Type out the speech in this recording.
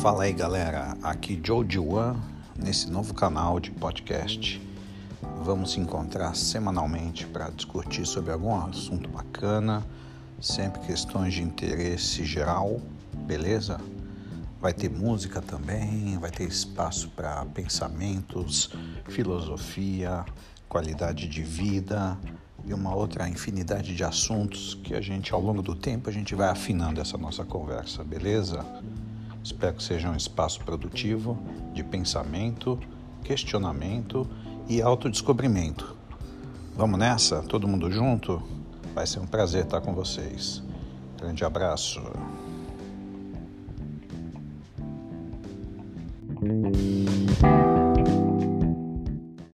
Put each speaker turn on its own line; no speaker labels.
Fala aí galera, aqui Joe Diwan nesse novo canal de podcast. Vamos se encontrar semanalmente para discutir sobre algum assunto bacana, sempre questões de interesse geral, beleza? Vai ter música também, vai ter espaço para pensamentos, filosofia, qualidade de vida e uma outra infinidade de assuntos que a gente ao longo do tempo a gente vai afinando essa nossa conversa, beleza? Espero que seja um espaço produtivo de pensamento, questionamento e autodescobrimento. Vamos nessa? Todo mundo junto? Vai ser um prazer estar com vocês. Grande abraço.